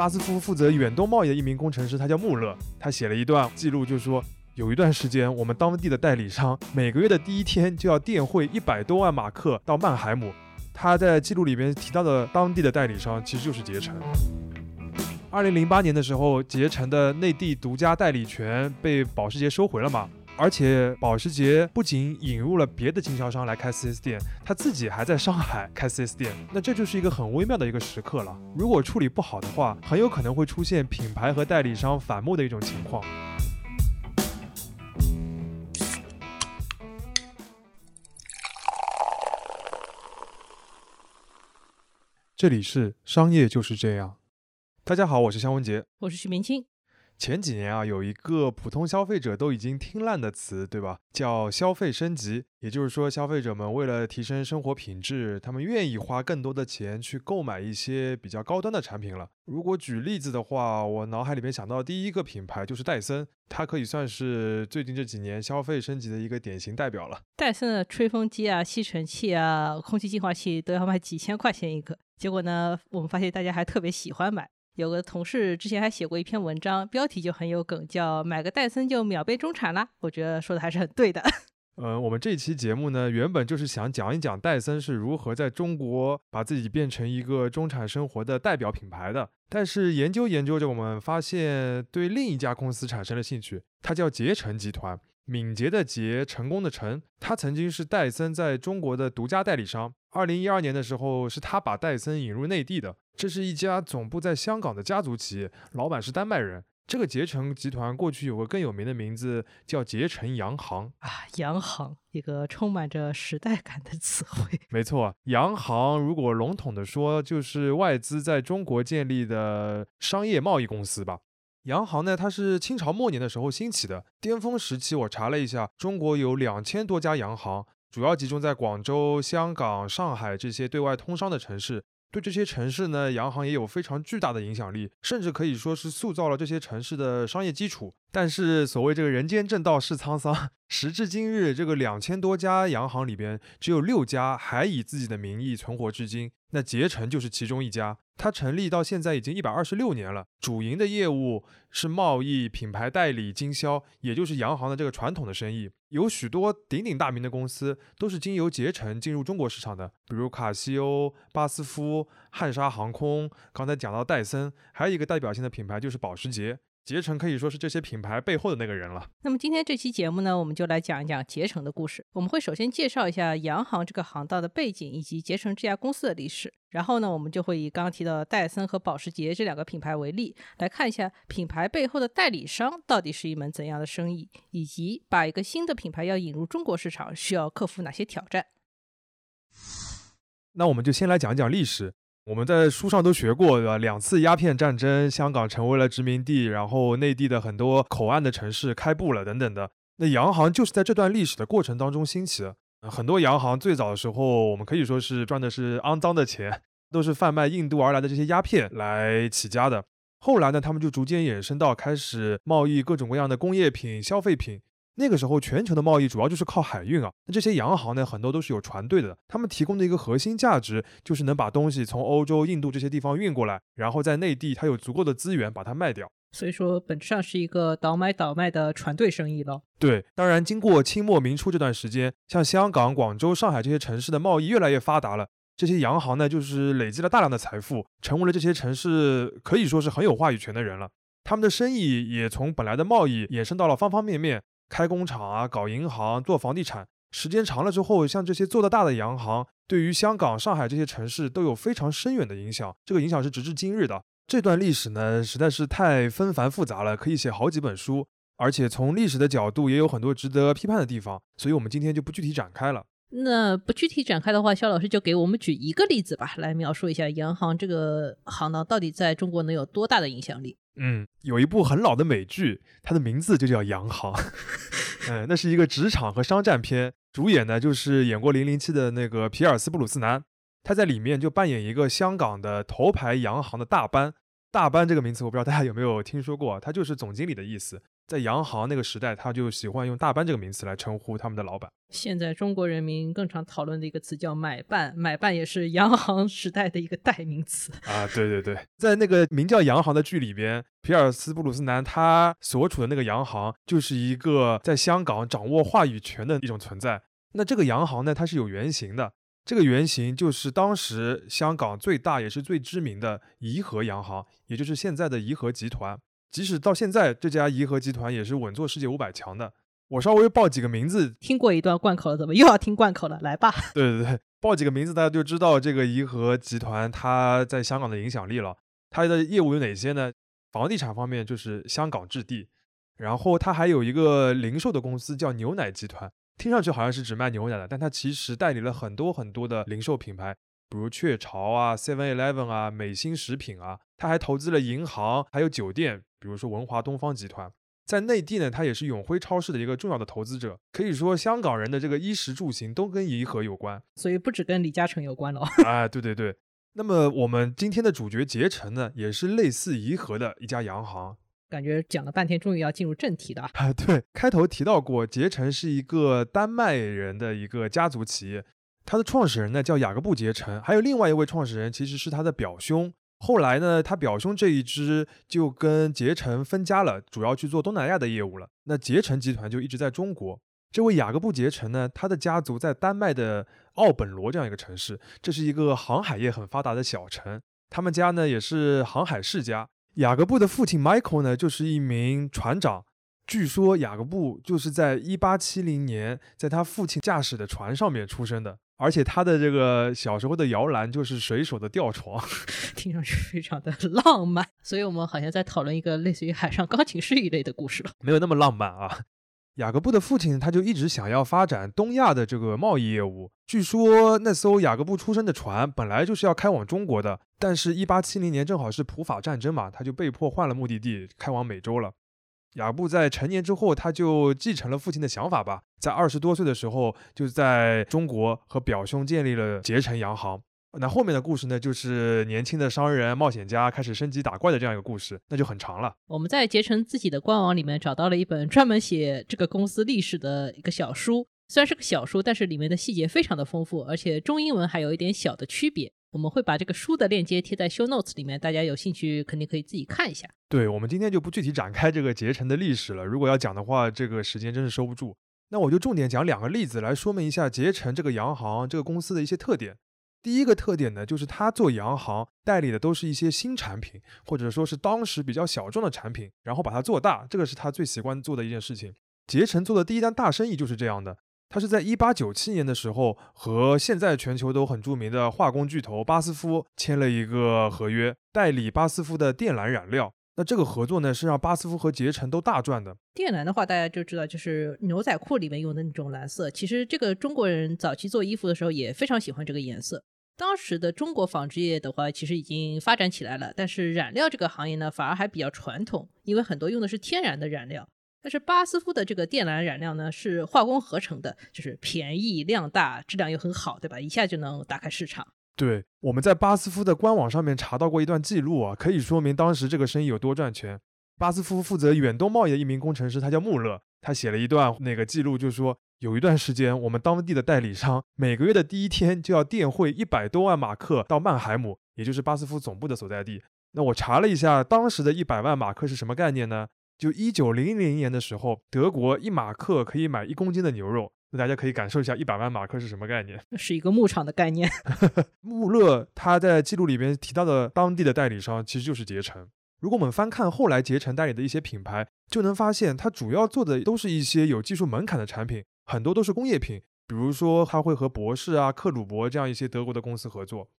巴斯夫负责远东贸易的一名工程师，他叫穆勒，他写了一段记录，就说有一段时间，我们当地的代理商每个月的第一天就要电汇一百多万马克到曼海姆。他在记录里边提到的当地的代理商其实就是捷成。二零零八年的时候，捷成的内地独家代理权被保时捷收回了嘛？而且保时捷不仅引入了别的经销商来开 4S 店，他自己还在上海开 4S 店，那这就是一个很微妙的一个时刻了。如果处理不好的话，很有可能会出现品牌和代理商反目的一种情况。这里是商业就是这样。大家好，我是肖文杰，我是徐明清。前几年啊，有一个普通消费者都已经听烂的词，对吧？叫消费升级。也就是说，消费者们为了提升生活品质，他们愿意花更多的钱去购买一些比较高端的产品了。如果举例子的话，我脑海里面想到第一个品牌就是戴森，它可以算是最近这几年消费升级的一个典型代表了。戴森的吹风机啊、吸尘器啊、空气净化器都要卖几千块钱一个，结果呢，我们发现大家还特别喜欢买。有个同事之前还写过一篇文章，标题就很有梗，叫“买个戴森就秒变中产啦”。我觉得说的还是很对的。呃，我们这期节目呢，原本就是想讲一讲戴森是如何在中国把自己变成一个中产生活的代表品牌的。但是研究研究着，我们发现对另一家公司产生了兴趣，它叫捷诚集团，敏捷的捷，成功的成。它曾经是戴森在中国的独家代理商。二零一二年的时候，是他把戴森引入内地的。这是一家总部在香港的家族企业，老板是丹麦人。这个捷成集团过去有个更有名的名字，叫捷成洋行啊，洋行一个充满着时代感的词汇。没错，洋行如果笼统的说，就是外资在中国建立的商业贸易公司吧。洋行呢，它是清朝末年的时候兴起的，巅峰时期我查了一下，中国有两千多家洋行，主要集中在广州、香港、上海这些对外通商的城市。对这些城市呢，洋行也有非常巨大的影响力，甚至可以说是塑造了这些城市的商业基础。但是所谓这个人间正道是沧桑，时至今日，这个两千多家洋行里边，只有六家还以自己的名义存活至今。那捷成就是其中一家，它成立到现在已经一百二十六年了，主营的业务是贸易、品牌代理、经销，也就是洋行的这个传统的生意。有许多鼎鼎大名的公司都是经由捷程进入中国市场的，比如卡西欧、巴斯夫、汉莎航空。刚才讲到戴森，还有一个代表性的品牌就是保时捷。捷诚可以说是这些品牌背后的那个人了。那么今天这期节目呢，我们就来讲一讲捷诚的故事。我们会首先介绍一下洋行这个行当的背景，以及捷诚这家公司的历史。然后呢，我们就会以刚刚提到的戴森和保时捷这两个品牌为例，来看一下品牌背后的代理商到底是一门怎样的生意，以及把一个新的品牌要引入中国市场，需要克服哪些挑战。那我们就先来讲一讲历史。我们在书上都学过，对吧？两次鸦片战争，香港成为了殖民地，然后内地的很多口岸的城市开埠了，等等的。那洋行就是在这段历史的过程当中兴起的。很多洋行最早的时候，我们可以说是赚的是肮脏的钱，都是贩卖印度而来的这些鸦片来起家的。后来呢，他们就逐渐衍生到开始贸易各种各样的工业品、消费品。那个时候，全球的贸易主要就是靠海运啊。那这些洋行呢，很多都是有船队的。他们提供的一个核心价值，就是能把东西从欧洲、印度这些地方运过来，然后在内地，它有足够的资源把它卖掉。所以说，本质上是一个倒买倒卖的船队生意了。对，当然，经过清末明初这段时间，像香港、广州、上海这些城市的贸易越来越发达了，这些洋行呢，就是累积了大量的财富，成为了这些城市可以说是很有话语权的人了。他们的生意也从本来的贸易衍生到了方方面面。开工厂啊，搞银行，做房地产，时间长了之后，像这些做得大的洋行，对于香港、上海这些城市都有非常深远的影响。这个影响是直至今日的。这段历史呢，实在是太纷繁复杂了，可以写好几本书。而且从历史的角度，也有很多值得批判的地方。所以，我们今天就不具体展开了。那不具体展开的话，肖老师就给我们举一个例子吧，来描述一下洋行这个行当到底在中国能有多大的影响力。嗯，有一部很老的美剧，它的名字就叫《洋行》。嗯，那是一个职场和商战片，主演呢就是演过《零零七》的那个皮尔斯布鲁斯南，他在里面就扮演一个香港的头牌洋行的大班。大班这个名词，我不知道大家有没有听说过，它就是总经理的意思。在洋行那个时代，他就喜欢用大班这个名词来称呼他们的老板。现在中国人民更常讨论的一个词叫买办，买办也是洋行时代的一个代名词。啊，对对对，在那个名叫《洋行》的剧里边，皮尔斯布鲁斯南他所处的那个洋行就是一个在香港掌握话语权的一种存在。那这个洋行呢，它是有原型的，这个原型就是当时香港最大也是最知名的怡和洋行，也就是现在的怡和集团。即使到现在，这家怡和集团也是稳坐世界五百强的。我稍微报几个名字，听过一段贯口了，怎么又要听贯口了？来吧。对对对，报几个名字，大家就知道这个怡和集团它在香港的影响力了。它的业务有哪些呢？房地产方面就是香港置地，然后它还有一个零售的公司叫牛奶集团，听上去好像是只卖牛奶的，但它其实代理了很多很多的零售品牌。比如雀巢啊、Seven Eleven 啊、美心食品啊，他还投资了银行，还有酒店，比如说文华东方集团。在内地呢，他也是永辉超市的一个重要的投资者。可以说，香港人的这个衣食住行都跟怡和有关，所以不止跟李嘉诚有关了。哎，对对对。那么我们今天的主角捷成呢，也是类似怡和的一家洋行。感觉讲了半天，终于要进入正题了。啊，对，开头提到过，捷成是一个丹麦人的一个家族企业。他的创始人呢叫雅各布·杰成，还有另外一位创始人其实是他的表兄。后来呢，他表兄这一支就跟捷成分家了，主要去做东南亚的业务了。那捷成集团就一直在中国。这位雅各布·杰成呢，他的家族在丹麦的奥本罗这样一个城市，这是一个航海业很发达的小城。他们家呢也是航海世家。雅各布的父亲 Michael 呢就是一名船长。据说雅各布就是在1870年在他父亲驾驶的船上面出生的。而且他的这个小时候的摇篮就是水手的吊床，听上去非常的浪漫。所以我们好像在讨论一个类似于海上钢琴师一类的故事了，没有那么浪漫啊。雅各布的父亲他就一直想要发展东亚的这个贸易业务。据说那艘雅各布出生的船本来就是要开往中国的，但是1870年正好是普法战争嘛，他就被迫换了目的地，开往美洲了。雅布在成年之后，他就继承了父亲的想法吧，在二十多岁的时候，就在中国和表兄建立了结成洋行。那后面的故事呢，就是年轻的商人、冒险家开始升级打怪的这样一个故事，那就很长了。我们在捷成自己的官网里面找到了一本专门写这个公司历史的一个小书，虽然是个小书，但是里面的细节非常的丰富，而且中英文还有一点小的区别。我们会把这个书的链接贴在 show notes 里面，大家有兴趣肯定可以自己看一下。对，我们今天就不具体展开这个捷成的历史了。如果要讲的话，这个时间真是收不住。那我就重点讲两个例子来说明一下捷成这个洋行这个公司的一些特点。第一个特点呢，就是他做洋行代理的都是一些新产品，或者说是当时比较小众的产品，然后把它做大，这个是他最喜欢做的一件事情。捷成做的第一单大生意就是这样的。他是在一八九七年的时候，和现在全球都很著名的化工巨头巴斯夫签了一个合约，代理巴斯夫的靛蓝染料。那这个合作呢，是让巴斯夫和捷成都大赚的。靛蓝的话，大家就知道，就是牛仔裤里面用的那种蓝色。其实这个中国人早期做衣服的时候也非常喜欢这个颜色。当时的中国纺织业的话，其实已经发展起来了，但是染料这个行业呢，反而还比较传统，因为很多用的是天然的染料。但是巴斯夫的这个靛蓝染料呢，是化工合成的，就是便宜、量大、质量又很好，对吧？一下就能打开市场。对，我们在巴斯夫的官网上面查到过一段记录啊，可以说明当时这个生意有多赚钱。巴斯夫负责远东贸易的一名工程师，他叫穆勒，他写了一段那个记录，就说有一段时间，我们当地的代理商每个月的第一天就要电汇一百多万马克到曼海姆，也就是巴斯夫总部的所在地。那我查了一下，当时的一百万马克是什么概念呢？就一九零零年的时候，德国一马克可以买一公斤的牛肉，那大家可以感受一下一百万马克是什么概念？是一个牧场的概念。穆勒他在记录里边提到的当地的代理商其实就是捷成。如果我们翻看后来捷成代理的一些品牌，就能发现他主要做的都是一些有技术门槛的产品，很多都是工业品。比如说他会和博士啊、克鲁伯这样一些德国的公司合作。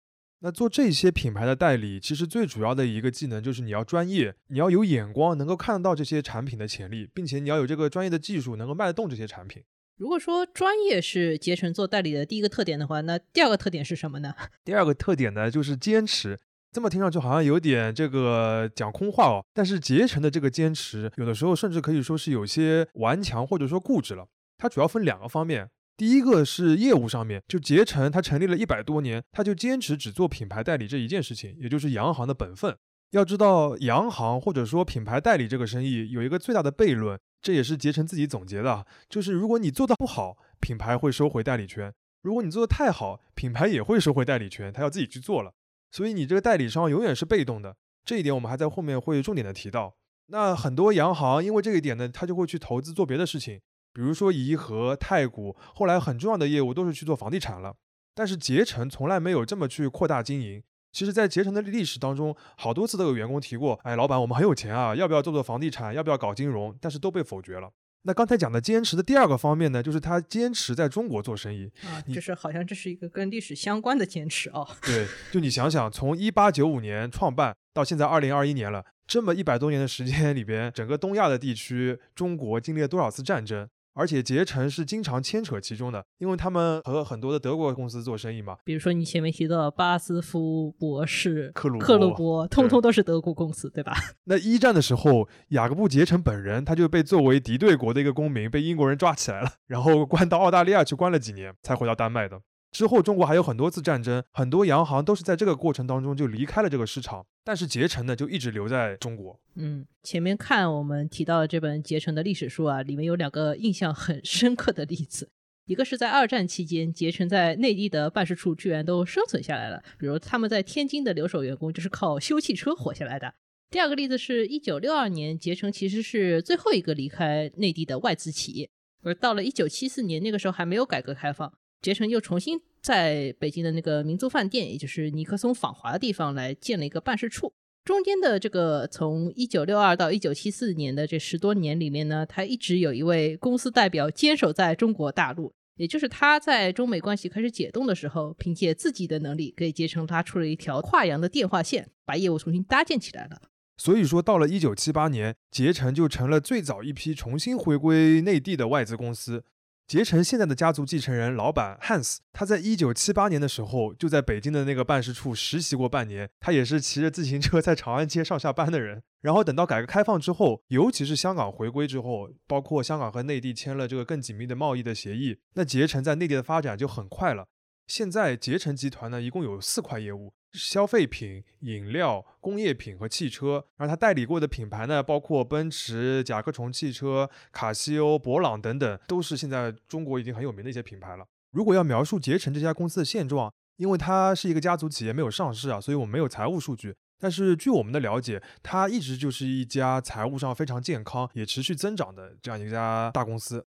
那做这些品牌的代理，其实最主要的一个技能就是你要专业，你要有眼光，能够看得到这些产品的潜力，并且你要有这个专业的技术，能够卖得动这些产品。如果说专业是捷成做代理的第一个特点的话，那第二个特点是什么呢？第二个特点呢，就是坚持。这么听上去好像有点这个讲空话哦，但是捷成的这个坚持，有的时候甚至可以说是有些顽强或者说固执了。它主要分两个方面。第一个是业务上面，就捷成，它成立了一百多年，它就坚持只做品牌代理这一件事情，也就是洋行的本分。要知道，洋行或者说品牌代理这个生意有一个最大的悖论，这也是捷成自己总结的，就是如果你做的不好，品牌会收回代理权；如果你做的太好，品牌也会收回代理权，他要自己去做了。所以你这个代理商永远是被动的，这一点我们还在后面会重点的提到。那很多洋行因为这一点呢，他就会去投资做别的事情，比如说颐和、太古，后来很重要的业务都是去做房地产了。但是捷成从来没有这么去扩大经营。其实，在捷成的历史当中，好多次都有员工提过：“哎，老板，我们很有钱啊，要不要做做房地产？要不要搞金融？”但是都被否决了。那刚才讲的坚持的第二个方面呢，就是他坚持在中国做生意啊，就是好像这是一个跟历史相关的坚持哦。对，就你想想，从一八九五年创办到现在二零二一年了，这么一百多年的时间里边，整个东亚的地区，中国经历了多少次战争？而且捷成是经常牵扯其中的，因为他们和很多的德国公司做生意嘛。比如说你前面提到巴斯夫博士、克鲁克鲁伯，通通都是德国公司，对吧？那一战的时候，雅各布捷成本人他就被作为敌对国的一个公民被英国人抓起来了，然后关到澳大利亚去关了几年，才回到丹麦的。之后，中国还有很多次战争，很多洋行都是在这个过程当中就离开了这个市场。但是捷成呢，就一直留在中国。嗯，前面看我们提到的这本捷成的历史书啊，里面有两个印象很深刻的例子。一个是在二战期间，捷成在内地的办事处居然都生存下来了，比如他们在天津的留守员工就是靠修汽车活下来的。第二个例子是一九六二年，捷成其实是最后一个离开内地的外资企业，而到了一九七四年，那个时候还没有改革开放。捷成又重新在北京的那个民族饭店，也就是尼克松访华的地方来建了一个办事处。中间的这个从一九六二到一九七四年的这十多年里面呢，他一直有一位公司代表坚守在中国大陆，也就是他在中美关系开始解冻的时候，凭借自己的能力给捷成拉出了一条跨洋的电话线，把业务重新搭建起来了。所以说，到了一九七八年，捷成就成了最早一批重新回归内地的外资公司。捷成现在的家族继承人老板 Hans，他在一九七八年的时候就在北京的那个办事处实习过半年。他也是骑着自行车在长安街上下班的人。然后等到改革开放之后，尤其是香港回归之后，包括香港和内地签了这个更紧密的贸易的协议，那捷成在内地的发展就很快了。现在捷成集团呢，一共有四块业务。消费品、饮料、工业品和汽车，而他代理过的品牌呢，包括奔驰、甲壳虫汽车、卡西欧、博朗等等，都是现在中国已经很有名的一些品牌了。如果要描述捷成这家公司的现状，因为它是一个家族企业，没有上市啊，所以我们没有财务数据。但是据我们的了解，它一直就是一家财务上非常健康、也持续增长的这样一家大公司。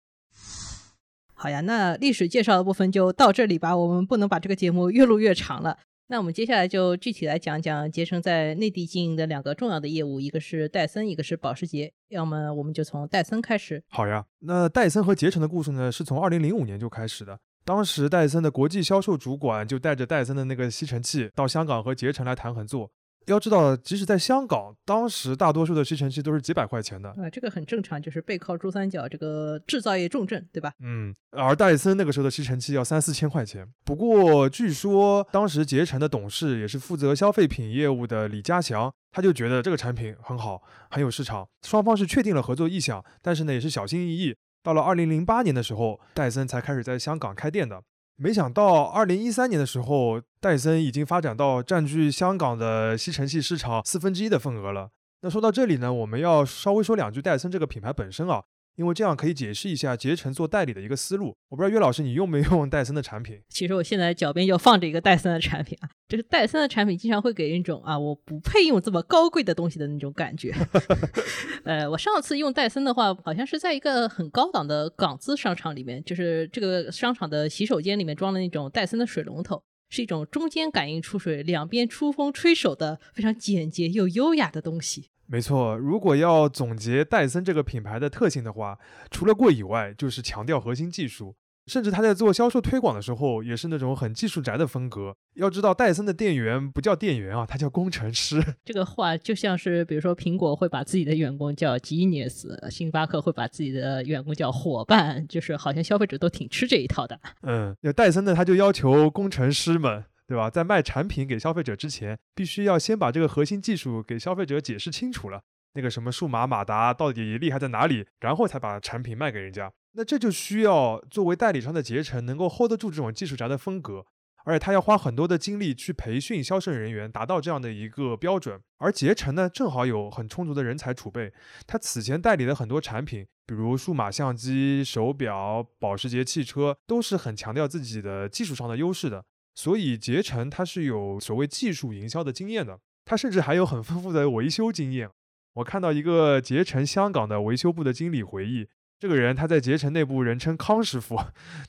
好呀，那历史介绍的部分就到这里吧，我们不能把这个节目越录越长了。那我们接下来就具体来讲讲捷成在内地经营的两个重要的业务，一个是戴森，一个是保时捷。要么我们就从戴森开始。好呀，那戴森和捷成的故事呢，是从二零零五年就开始的。当时戴森的国际销售主管就带着戴森的那个吸尘器到香港和捷成来谈合作。要知道，即使在香港，当时大多数的吸尘器都是几百块钱的。啊，这个很正常，就是背靠珠三角这个制造业重镇，对吧？嗯，而戴森那个时候的吸尘器要三四千块钱。不过，据说当时捷成的董事也是负责消费品业务的李家祥，他就觉得这个产品很好，很有市场。双方是确定了合作意向，但是呢，也是小心翼翼。到了二零零八年的时候，戴森才开始在香港开店的。没想到，二零一三年的时候，戴森已经发展到占据香港的吸尘器市场四分之一的份额了。那说到这里呢，我们要稍微说两句戴森这个品牌本身啊。因为这样可以解释一下捷成做代理的一个思路。我不知道岳老师你用没用戴森的产品？其实我现在脚边就放着一个戴森的产品啊，这个戴森的产品经常会给人一种啊我不配用这么高贵的东西的那种感觉。呃，我上次用戴森的话，好像是在一个很高档的港资商场里面，就是这个商场的洗手间里面装了那种戴森的水龙头，是一种中间感应出水、两边出风吹手的非常简洁又优雅的东西。没错，如果要总结戴森这个品牌的特性的话，除了贵以外，就是强调核心技术。甚至他在做销售推广的时候，也是那种很技术宅的风格。要知道，戴森的店员不叫店员啊，他叫工程师。这个话就像是，比如说苹果会把自己的员工叫 genius，星巴克会把自己的员工叫伙伴，就是好像消费者都挺吃这一套的。嗯，那戴森呢，他就要求工程师们。对吧？在卖产品给消费者之前，必须要先把这个核心技术给消费者解释清楚了。那个什么数码马达到底厉害在哪里，然后才把产品卖给人家。那这就需要作为代理商的捷成能够 hold 得住这种技术宅的风格。而且他要花很多的精力去培训销售人员，达到这样的一个标准。而捷成呢，正好有很充足的人才储备，他此前代理的很多产品，比如数码相机、手表、保时捷汽车，都是很强调自己的技术上的优势的。所以捷成它是有所谓技术营销的经验的，它甚至还有很丰富的维修经验。我看到一个捷成香港的维修部的经理回忆，这个人他在捷成内部人称康师傅，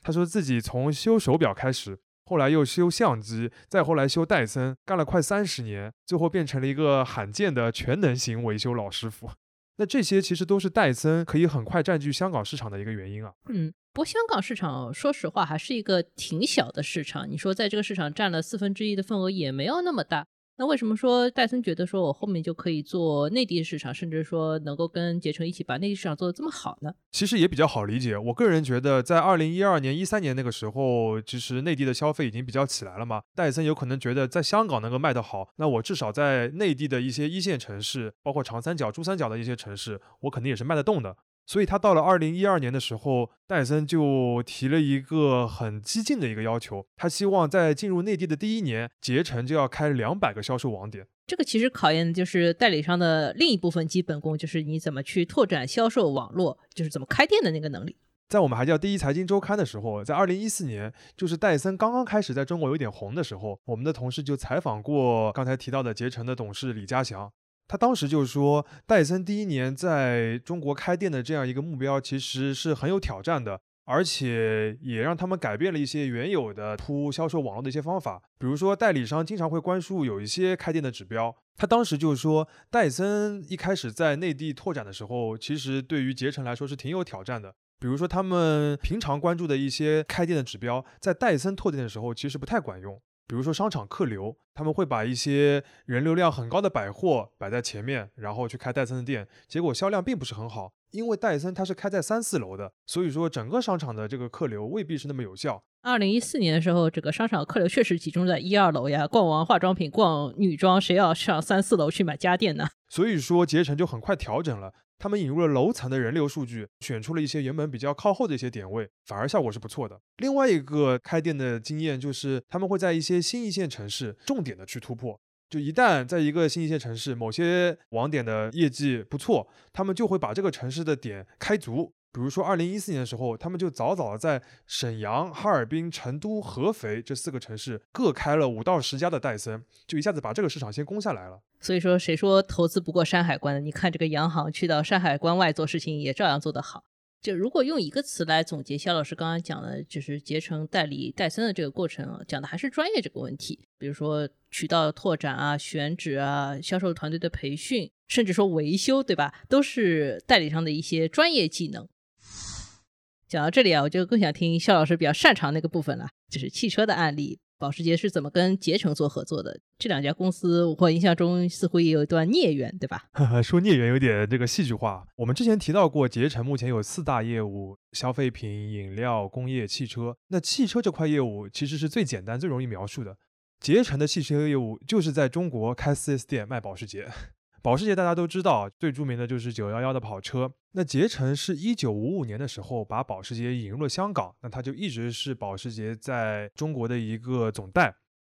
他说自己从修手表开始。后来又修相机，再后来修戴森，干了快三十年，最后变成了一个罕见的全能型维修老师傅。那这些其实都是戴森可以很快占据香港市场的一个原因啊。嗯，不过香港市场说实话还是一个挺小的市场，你说在这个市场占了四分之一的份额也没有那么大。那为什么说戴森觉得说我后面就可以做内地市场，甚至说能够跟捷成一起把内地市场做得这么好呢？其实也比较好理解。我个人觉得，在二零一二年、一三年那个时候，其实内地的消费已经比较起来了嘛。戴森有可能觉得在香港能够卖得好，那我至少在内地的一些一线城市，包括长三角、珠三角的一些城市，我肯定也是卖得动的。所以他到了二零一二年的时候，戴森就提了一个很激进的一个要求，他希望在进入内地的第一年，捷成就要开两百个销售网点。这个其实考验的就是代理商的另一部分基本功，就是你怎么去拓展销售网络，就是怎么开店的那个能力。在我们还叫第一财经周刊的时候，在二零一四年，就是戴森刚刚开始在中国有点红的时候，我们的同事就采访过刚才提到的捷成的董事李家祥。他当时就是说，戴森第一年在中国开店的这样一个目标，其实是很有挑战的，而且也让他们改变了一些原有的铺销售网络的一些方法。比如说，代理商经常会关注有一些开店的指标。他当时就是说，戴森一开始在内地拓展的时候，其实对于捷成来说是挺有挑战的。比如说，他们平常关注的一些开店的指标，在戴森拓店的时候，其实不太管用。比如说商场客流，他们会把一些人流量很高的百货摆在前面，然后去开戴森的店，结果销量并不是很好。因为戴森它是开在三四楼的，所以说整个商场的这个客流未必是那么有效。二零一四年的时候，这个商场客流确实集中在一二楼呀，逛完化妆品、逛女装，谁要上三四楼去买家电呢？所以说捷成就很快调整了。他们引入了楼层的人流数据，选出了一些原本比较靠后的一些点位，反而效果是不错的。另外一个开店的经验就是，他们会在一些新一线城市重点的去突破。就一旦在一个新一线城市，某些网点的业绩不错，他们就会把这个城市的点开足。比如说，二零一四年的时候，他们就早早的在沈阳、哈尔滨、成都、合肥这四个城市各开了五到十家的戴森，就一下子把这个市场先攻下来了。所以说，谁说投资不过山海关的？你看这个洋行去到山海关外做事情，也照样做得好。就如果用一个词来总结肖老师刚刚讲的，就是结成代理戴森的这个过程，讲的还是专业这个问题。比如说渠道拓展啊、选址啊、销售团队的培训，甚至说维修，对吧？都是代理商的一些专业技能。讲到这里啊，我就更想听肖老师比较擅长那个部分了，就是汽车的案例。保时捷是怎么跟捷成做合作的？这两家公司，我印象中似乎也有一段孽缘，对吧？说孽缘有点这个戏剧化。我们之前提到过，捷成目前有四大业务：消费品、饮料、工业、汽车。那汽车这块业务其实是最简单、最容易描述的。捷成的汽车业务就是在中国开 4S 店卖保时捷。保时捷大家都知道，最著名的就是911的跑车。那捷成是一九五五年的时候把保时捷引入了香港，那它就一直是保时捷在中国的一个总代。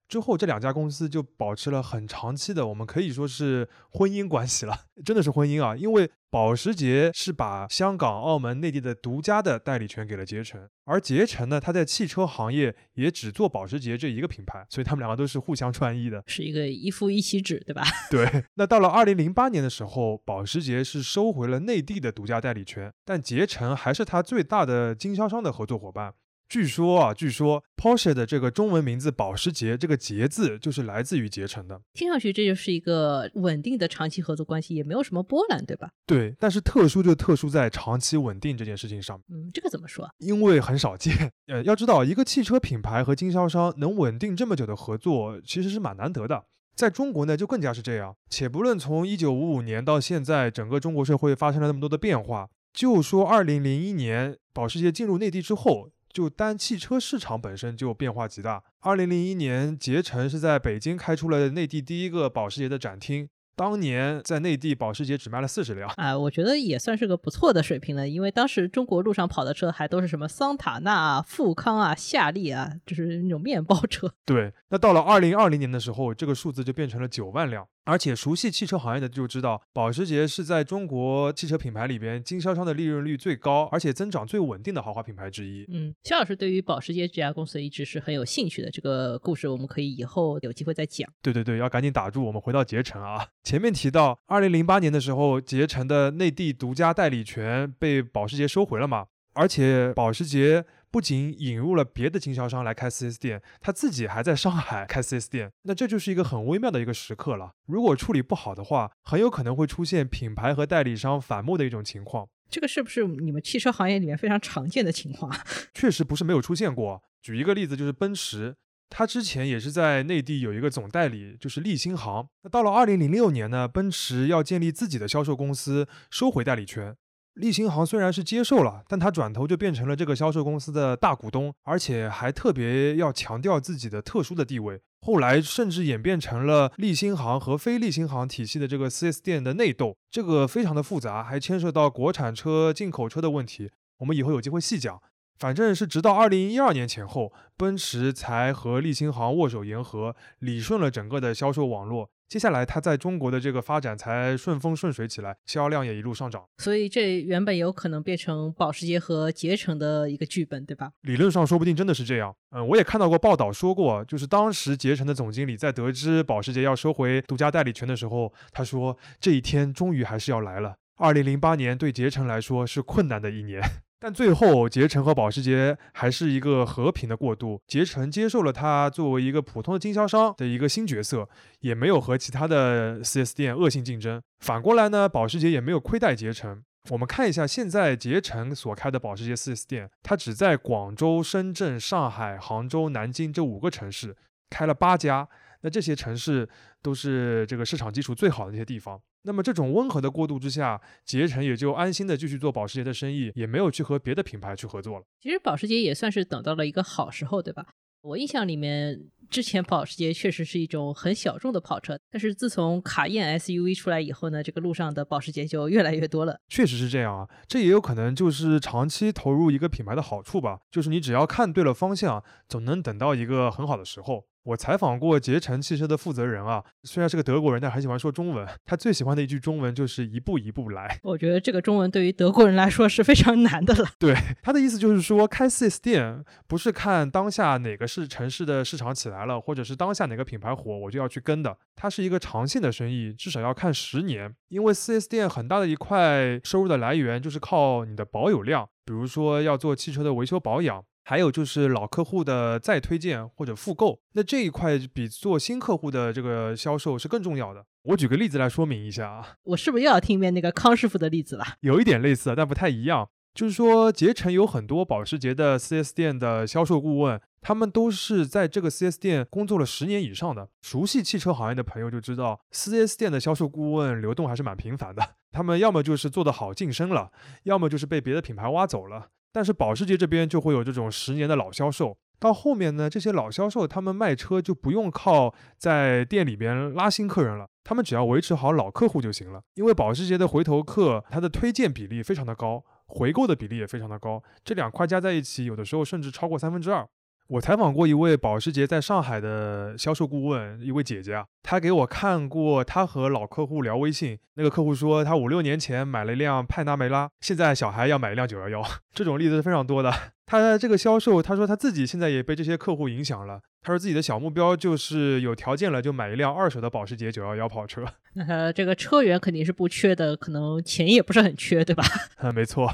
之后，这两家公司就保持了很长期的，我们可以说是婚姻关系了，真的是婚姻啊！因为保时捷是把香港、澳门、内地的独家的代理权给了捷成，而捷成呢，它在汽车行业也只做保时捷这一个品牌，所以他们两个都是互相穿衣的，是一个一夫一妻制，对吧？对。那到了二零零八年的时候，保时捷是收回了内地的独家代理权，但捷成还是它最大的经销商的合作伙伴。据说啊，据说 Porsche 的这个中文名字保时捷，这个捷字就是来自于捷成的。听上去这就是一个稳定的长期合作关系，也没有什么波澜，对吧？对，但是特殊就特殊在长期稳定这件事情上。嗯，这个怎么说？因为很少见。呃，要知道一个汽车品牌和经销商能稳定这么久的合作，其实是蛮难得的。在中国呢，就更加是这样。且不论从一九五五年到现在，整个中国社会发生了那么多的变化，就说二零零一年保时捷进入内地之后。就单汽车市场本身就变化极大。二零零一年，捷成是在北京开出了内地第一个保时捷的展厅，当年在内地，保时捷只卖了四十辆啊，我觉得也算是个不错的水平了。因为当时中国路上跑的车还都是什么桑塔纳啊、富康啊、夏利啊，就是那种面包车。对，那到了二零二零年的时候，这个数字就变成了九万辆。而且熟悉汽车行业的就知道，保时捷是在中国汽车品牌里边经销商的利润率最高，而且增长最稳定的豪华品牌之一。嗯，肖老师对于保时捷这家公司一直是很有兴趣的。这个故事我们可以以后有机会再讲。对对对，要赶紧打住，我们回到捷成啊。前面提到，二零零八年的时候，捷成的内地独家代理权被保时捷收回了嘛？而且保时捷。不仅引入了别的经销商来开 4S 店，他自己还在上海开 4S 店，那这就是一个很微妙的一个时刻了。如果处理不好的话，很有可能会出现品牌和代理商反目的一种情况。这个是不是你们汽车行业里面非常常见的情况？确实不是没有出现过。举一个例子，就是奔驰，它之前也是在内地有一个总代理，就是立新行。那到了2006年呢，奔驰要建立自己的销售公司，收回代理权。立行行虽然是接受了，但他转头就变成了这个销售公司的大股东，而且还特别要强调自己的特殊的地位。后来甚至演变成了立新行和非立新行体系的这个 4S 店的内斗，这个非常的复杂，还牵涉到国产车、进口车的问题。我们以后有机会细讲。反正是直到二零一二年前后，奔驰才和立新行握手言和，理顺了整个的销售网络。接下来，它在中国的这个发展才顺风顺水起来，销量也一路上涨。所以，这原本有可能变成保时捷和捷成的一个剧本，对吧？理论上说不定真的是这样。嗯，我也看到过报道说过，就是当时捷成的总经理在得知保时捷要收回独家代理权的时候，他说这一天终于还是要来了。二零零八年对捷成来说是困难的一年。但最后，捷成和保时捷还是一个和平的过渡。捷成接受了他作为一个普通的经销商的一个新角色，也没有和其他的 4S 店恶性竞争。反过来呢，保时捷也没有亏待捷成。我们看一下现在捷成所开的保时捷 4S 店，它只在广州、深圳、上海、杭州、南京这五个城市开了八家。那这些城市都是这个市场基础最好的那些地方。那么这种温和的过渡之下，捷成也就安心的继续做保时捷的生意，也没有去和别的品牌去合作了。其实保时捷也算是等到了一个好时候，对吧？我印象里面，之前保时捷确实是一种很小众的跑车，但是自从卡宴 SUV 出来以后呢，这个路上的保时捷就越来越多了。确实是这样啊，这也有可能就是长期投入一个品牌的好处吧，就是你只要看对了方向，总能等到一个很好的时候。我采访过捷成汽车的负责人啊，虽然是个德国人，但很喜欢说中文。他最喜欢的一句中文就是“一步一步来”。我觉得这个中文对于德国人来说是非常难的了。对他的意思就是说，开 4S 店不是看当下哪个是城市的市场起来了，或者是当下哪个品牌火，我就要去跟的。它是一个长线的生意，至少要看十年。因为 4S 店很大的一块收入的来源就是靠你的保有量，比如说要做汽车的维修保养。还有就是老客户的再推荐或者复购，那这一块比做新客户的这个销售是更重要的。我举个例子来说明一下啊，我是不是又要听一遍那个康师傅的例子了？有一点类似，但不太一样。就是说，捷成有很多保时捷的 4S 店的销售顾问，他们都是在这个 4S 店工作了十年以上的。熟悉汽车行业的朋友就知道，4S 店的销售顾问流动还是蛮频繁的。他们要么就是做得好晋升了，要么就是被别的品牌挖走了。但是保时捷这边就会有这种十年的老销售，到后面呢，这些老销售他们卖车就不用靠在店里边拉新客人了，他们只要维持好老客户就行了。因为保时捷的回头客，它的推荐比例非常的高，回购的比例也非常的高，这两块加在一起，有的时候甚至超过三分之二。我采访过一位保时捷在上海的销售顾问，一位姐姐啊，她给我看过她和老客户聊微信，那个客户说他五六年前买了一辆派纳梅拉，现在小孩要买一辆九幺幺，这种例子是非常多的。他这个销售，他说他自己现在也被这些客户影响了，他说自己的小目标就是有条件了就买一辆二手的保时捷九幺幺跑车。那他这个车源肯定是不缺的，可能钱也不是很缺，对吧？嗯，没错。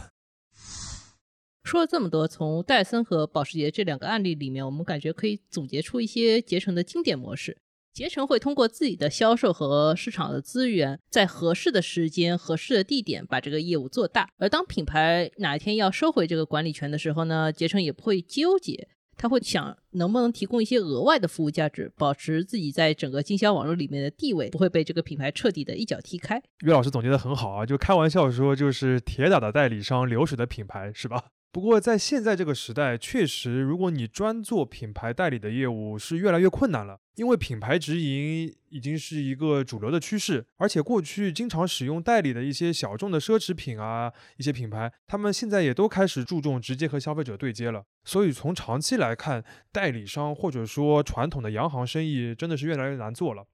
说了这么多，从戴森和保时捷这两个案例里面，我们感觉可以总结出一些捷成的经典模式。捷成会通过自己的销售和市场的资源，在合适的时间、合适的地点把这个业务做大。而当品牌哪一天要收回这个管理权的时候呢，捷成也不会纠结，他会想能不能提供一些额外的服务价值，保持自己在整个经销网络里面的地位，不会被这个品牌彻底的一脚踢开。岳老师总结的很好啊，就开玩笑说，就是铁打的代理商，流水的品牌，是吧？不过在现在这个时代，确实，如果你专做品牌代理的业务，是越来越困难了。因为品牌直营已经是一个主流的趋势，而且过去经常使用代理的一些小众的奢侈品啊，一些品牌，他们现在也都开始注重直接和消费者对接了。所以从长期来看，代理商或者说传统的洋行生意真的是越来越难做了。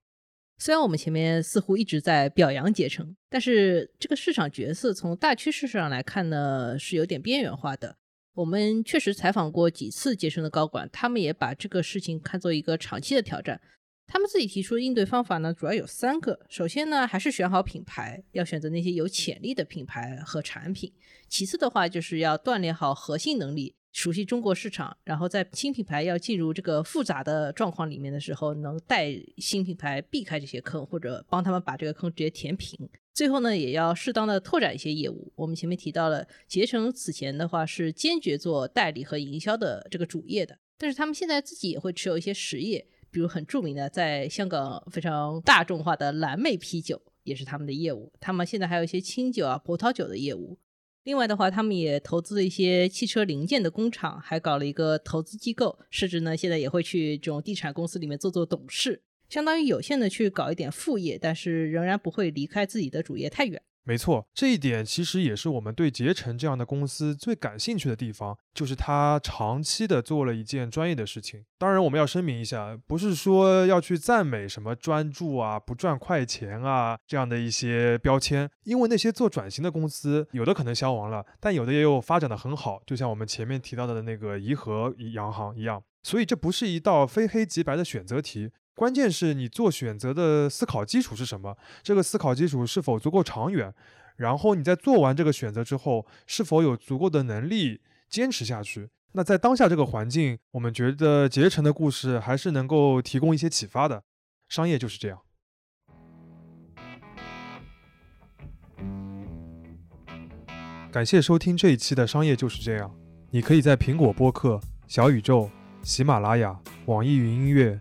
虽然我们前面似乎一直在表扬捷成，但是这个市场角色从大趋势上来看呢，是有点边缘化的。我们确实采访过几次捷成的高管，他们也把这个事情看作一个长期的挑战。他们自己提出的应对方法呢，主要有三个。首先呢，还是选好品牌，要选择那些有潜力的品牌和产品。其次的话，就是要锻炼好核心能力。熟悉中国市场，然后在新品牌要进入这个复杂的状况里面的时候，能带新品牌避开这些坑，或者帮他们把这个坑直接填平。最后呢，也要适当的拓展一些业务。我们前面提到了，捷成此前的话是坚决做代理和营销的这个主业的，但是他们现在自己也会持有一些实业，比如很著名的在香港非常大众化的蓝莓啤酒也是他们的业务。他们现在还有一些清酒啊、葡萄酒的业务。另外的话，他们也投资了一些汽车零件的工厂，还搞了一个投资机构，甚至呢，现在也会去这种地产公司里面做做董事，相当于有限的去搞一点副业，但是仍然不会离开自己的主业太远。没错，这一点其实也是我们对捷成这样的公司最感兴趣的地方，就是它长期的做了一件专业的事情。当然，我们要声明一下，不是说要去赞美什么专注啊、不赚快钱啊这样的一些标签，因为那些做转型的公司，有的可能消亡了，但有的也有发展的很好，就像我们前面提到的那个颐和洋行一样。所以这不是一道非黑即白的选择题。关键是你做选择的思考基础是什么？这个思考基础是否足够长远？然后你在做完这个选择之后，是否有足够的能力坚持下去？那在当下这个环境，我们觉得捷成的故事还是能够提供一些启发的。商业就是这样。感谢收听这一期的《商业就是这样》。你可以在苹果播客、小宇宙、喜马拉雅、网易云音乐。